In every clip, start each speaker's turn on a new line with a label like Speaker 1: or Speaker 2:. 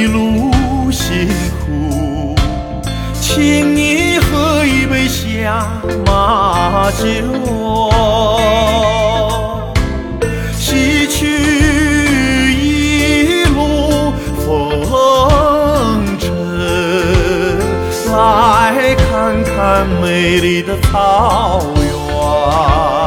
Speaker 1: 一路辛苦请你喝一杯下马酒洗去一路风尘来看看美丽的草原。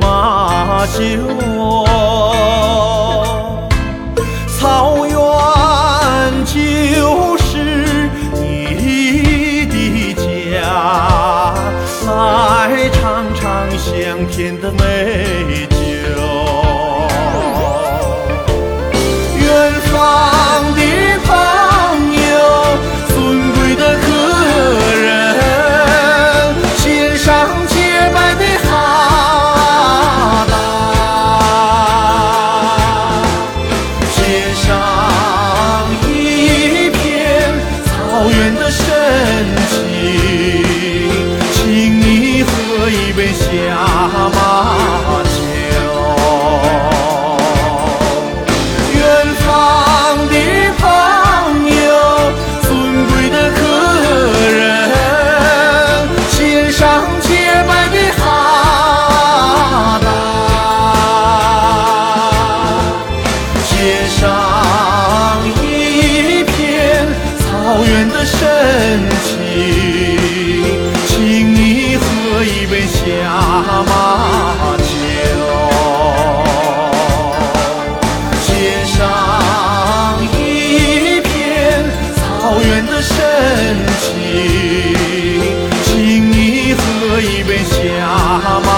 Speaker 1: 马酒。草原就是你的家，来尝尝香甜的美献上一片草原的深情请你喝一杯下马酒献上一片草原的深情请你喝一杯下马。